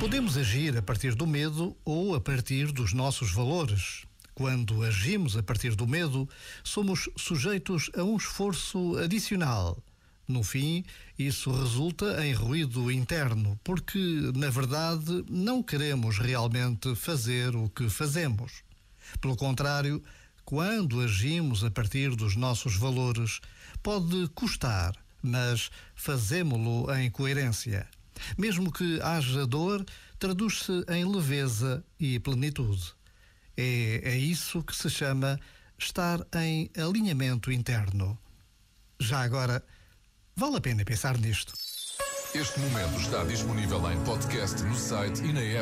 Podemos agir a partir do medo ou a partir dos nossos valores. Quando agimos a partir do medo, somos sujeitos a um esforço adicional. No fim, isso resulta em ruído interno, porque, na verdade, não queremos realmente fazer o que fazemos. Pelo contrário, quando agimos a partir dos nossos valores, pode custar, mas fazemo-lo em coerência. Mesmo que haja dor, traduz-se em leveza e plenitude. É, é isso que se chama estar em alinhamento interno. Já agora, vale a pena pensar nisto. Este momento está disponível em podcast no site e na app.